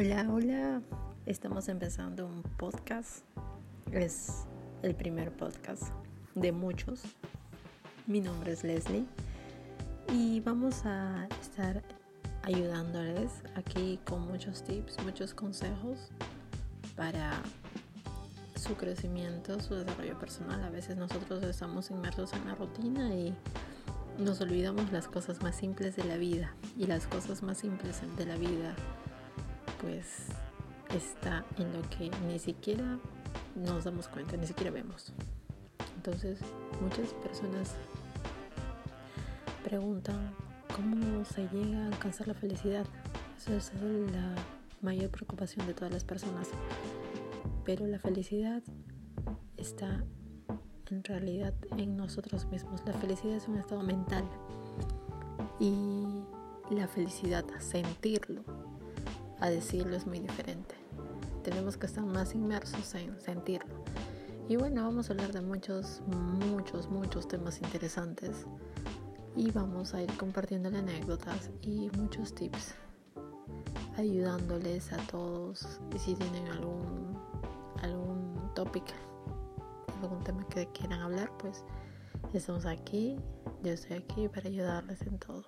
Hola, hola. Estamos empezando un podcast. Es el primer podcast de muchos. Mi nombre es Leslie y vamos a estar ayudándoles aquí con muchos tips, muchos consejos para su crecimiento, su desarrollo personal. A veces nosotros estamos inmersos en la rutina y nos olvidamos las cosas más simples de la vida y las cosas más simples de la vida pues está en lo que ni siquiera nos damos cuenta, ni siquiera vemos. Entonces, muchas personas preguntan cómo se llega a alcanzar la felicidad. Eso es la mayor preocupación de todas las personas. Pero la felicidad está en realidad en nosotros mismos. La felicidad es un estado mental. Y la felicidad, sentirlo, a decirlo es muy diferente. Tenemos que estar más inmersos en sentirlo. Y bueno, vamos a hablar de muchos, muchos, muchos temas interesantes. Y vamos a ir compartiendo anécdotas y muchos tips. Ayudándoles a todos. Y si tienen algún, algún topic, algún tema que quieran hablar, pues estamos aquí. Yo estoy aquí para ayudarles en todo.